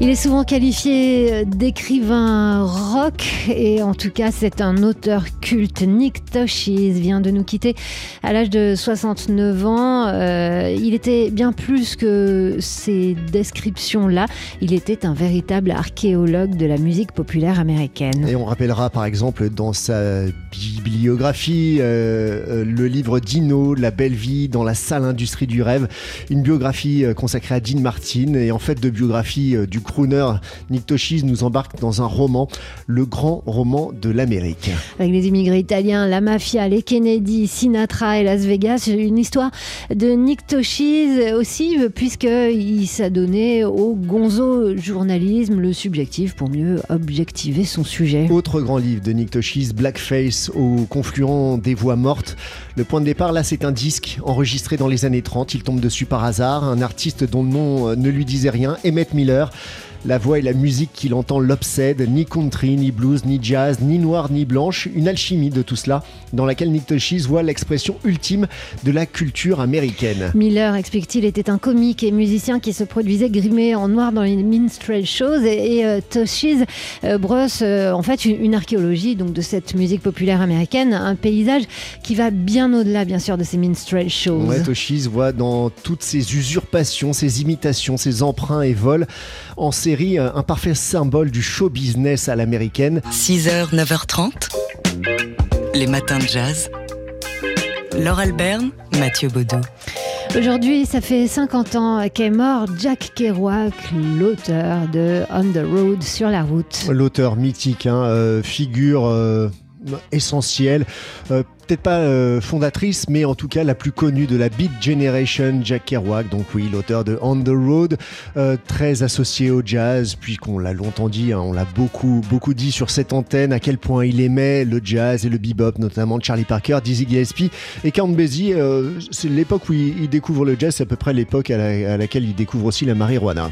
Il est souvent qualifié d'écrivain rock et en tout cas c'est un auteur culte. Nick Toshis vient de nous quitter à l'âge de 69 ans. Euh, il était bien plus que ces descriptions-là. Il était un véritable archéologue de la musique populaire américaine. Et on rappellera par exemple dans sa bibliographie euh, euh, le livre Dino, La belle vie dans la salle industrie du rêve, une biographie consacrée à Dean Martin et en fait de biographie du crooner Nick Toshis nous embarque dans un roman, le grand roman de l'Amérique. Avec les immigrés italiens, la mafia, les Kennedy, Sinatra et Las Vegas, une histoire de Nick Toshis aussi, puisqu'il s'adonnait au gonzo journalisme, le subjectif, pour mieux objectiver son sujet. Autre grand livre de Nick Toshis, Blackface, au confluent des voix mortes. Le point de départ, là, c'est un disque enregistré dans les années 30. Il tombe dessus par hasard. Un artiste dont le nom ne lui disait rien, Emmett Miller. La voix et la musique qu'il entend l'obsèdent, ni country, ni blues, ni jazz, ni noir, ni blanche, une alchimie de tout cela, dans laquelle Nick Toshis voit l'expression ultime de la culture américaine. Miller, explique-t-il, était un comique et musicien qui se produisait grimé en noir dans les minstrel shows et, euh, Toshis euh, brosse euh, en fait une, archéologie donc de cette musique populaire américaine, un paysage qui va bien au-delà bien sûr de ces minstrel shows. Ouais, Toshis voit dans toutes ces usurpations, ces imitations, ces emprunts et vols en série un parfait symbole du show business à l'américaine. 6h, 9h30, les matins de jazz. Laure Alberne, Mathieu Baudot. Aujourd'hui, ça fait 50 ans qu'est mort Jack Kerouac, l'auteur de On the Road sur la route. L'auteur mythique, hein, euh, figure euh, essentielle. Euh, peut-être pas euh, fondatrice, mais en tout cas la plus connue de la Beat Generation, Jack Kerouac. Donc oui, l'auteur de On the Road, euh, très associé au jazz, puisqu'on l'a longtemps dit, hein, on l'a beaucoup beaucoup dit sur cette antenne à quel point il aimait le jazz et le bebop, notamment Charlie Parker, Dizzy Gillespie et Count Basie. C'est l'époque où il, découvre le jazz, c'est à peu près l'époque à, à laquelle il découvre aussi la marijuana.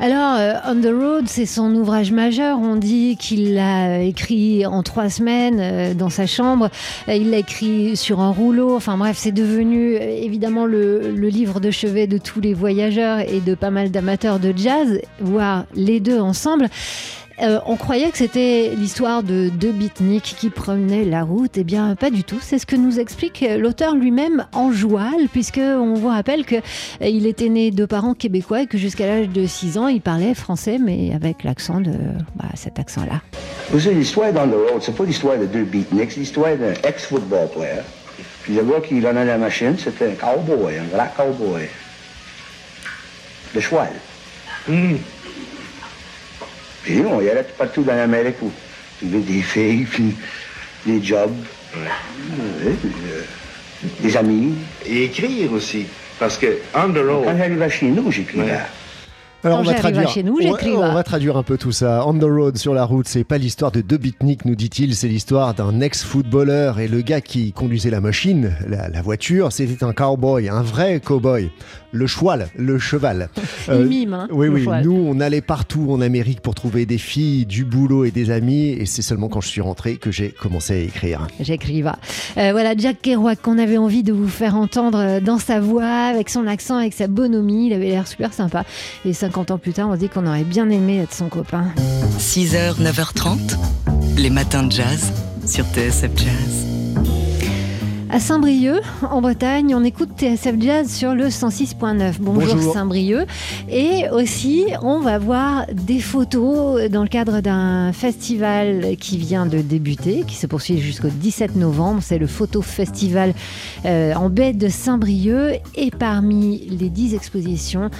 Alors, euh, On the Road, c'est son ouvrage majeur. On dit qu'il l'a écrit en trois semaines euh, dans sa chambre. Euh, il l'a écrit sur un rouleau. Enfin bref, c'est devenu évidemment le, le, livre de chevet de tous les voyageurs et de pas mal d'amateurs de jazz, voire les deux ensemble. Euh, on croyait que c'était l'histoire de deux beatniks qui promenaient la route. Eh bien, pas du tout. C'est ce que nous explique l'auteur lui-même en joual, puisque on vous rappelle qu'il euh, était né de parents québécois et que jusqu'à l'âge de 6 ans, il parlait français, mais avec l'accent de bah, cet accent-là. Vous savez, l'histoire dans the road, c'est pas l'histoire de deux beatniks, c'est l'histoire d'un ex-football player. Puis le gars qui donnait la machine, c'était un cowboy, un grand cowboy. De cheval. Hmm. Puis on y allait partout dans l'Amérique où il y avait des filles, puis des jobs, ouais. des amis. Et écrire aussi. Parce que on the road. Quand j'arrivais chez nous, j'écrivais. Alors on va, traduire, chez nous, on, on va traduire un peu tout ça. On the road, sur la route, c'est pas l'histoire de deux beatniks, nous dit-il, c'est l'histoire d'un ex-footballeur et le gars qui conduisait la machine, la, la voiture, c'était un cowboy, un vrai cowboy le cheval, le cheval. Euh, mime, hein, oui, oui. Nous, on allait partout en Amérique pour trouver des filles, du boulot et des amis. Et c'est seulement quand je suis rentré que j'ai commencé à écrire. J'écriva. Euh, voilà, Jack Kerouac, qu'on avait envie de vous faire entendre euh, dans sa voix, avec son accent, avec sa bonhomie. Il avait l'air super sympa. Et 50 ans plus tard, on dit qu'on aurait bien aimé être son copain. 6h, 9h30, les matins de jazz sur TSF Jazz. À Saint-Brieuc, en Bretagne, on écoute TSF Jazz sur le 106.9. Bonjour, Saint-Brieuc. Et aussi, on va voir des photos dans le cadre d'un festival qui vient de débuter, qui se poursuit jusqu'au 17 novembre. C'est le Photo Festival euh, en baie de Saint-Brieuc. Et parmi les 10 expositions,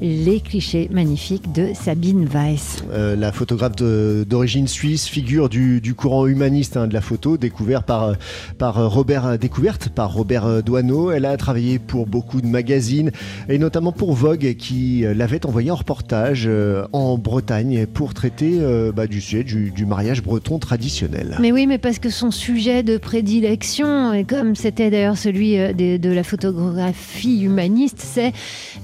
les clichés magnifiques de Sabine Weiss. Euh, la photographe d'origine suisse, figure du, courant humaniste hein, de la photo, découvert par, par Robert Découvert découverte par Robert euh, Douaneau. Elle a travaillé pour beaucoup de magazines et notamment pour Vogue qui euh, l'avait envoyé en reportage euh, en Bretagne pour traiter bah, du sujet du, mariage breton traditionnel. Mais oui, mais parce que son sujet de prédilection, et comme c'était d'ailleurs celui de, la photographie humaniste, c'est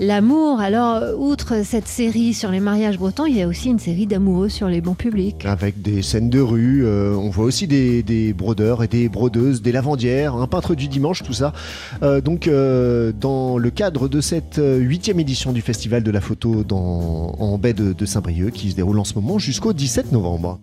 l'amour. Alors, outre cette série sur les mariages bretons, il y a aussi une série d'amoureux sur les bons publics. Avec des scènes de rue, on voit aussi des, des brodeurs et des brodeuses, des lavandières, un peintre du dimanche, tout ça. Euh, donc, euh, dans le cadre de cette euh, huitième édition du Festival de la photo dans, en baie de, de Saint-Brieuc, qui se déroule en ce moment jusqu'au 17 novembre.